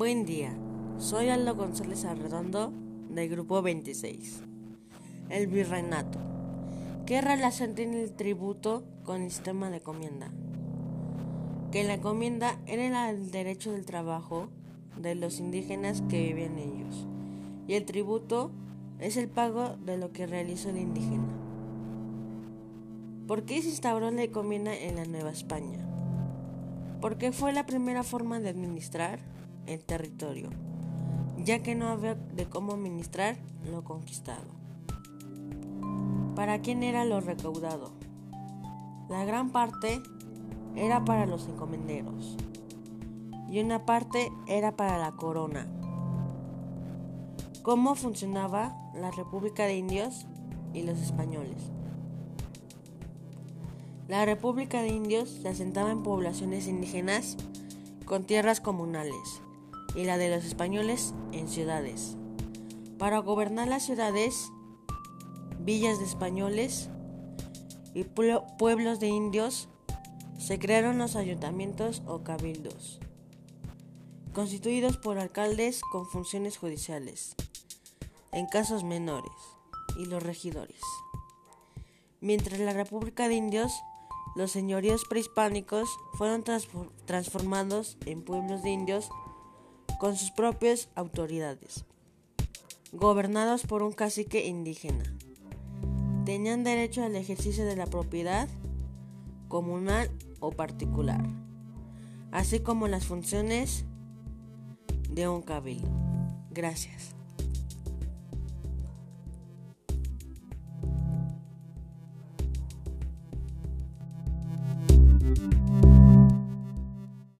Buen día, soy Aldo González Arredondo del Grupo 26. El virreinato. ¿Qué relación tiene el tributo con el sistema de encomienda? Que la encomienda era el derecho del trabajo de los indígenas que vivían ellos y el tributo es el pago de lo que realizó el indígena. ¿Por qué se instauró la encomienda en la Nueva España? Porque fue la primera forma de administrar el territorio, ya que no había de cómo administrar lo conquistado. ¿Para quién era lo recaudado? La gran parte era para los encomenderos y una parte era para la corona. ¿Cómo funcionaba la República de Indios y los españoles? La República de Indios se asentaba en poblaciones indígenas con tierras comunales y la de los españoles en ciudades. Para gobernar las ciudades, villas de españoles y pueblos de indios, se crearon los ayuntamientos o cabildos, constituidos por alcaldes con funciones judiciales, en casos menores, y los regidores. Mientras la República de Indios, los señoríos prehispánicos fueron transformados en pueblos de indios con sus propias autoridades, gobernados por un cacique indígena. Tenían derecho al ejercicio de la propiedad comunal o particular, así como las funciones de un cabildo. Gracias.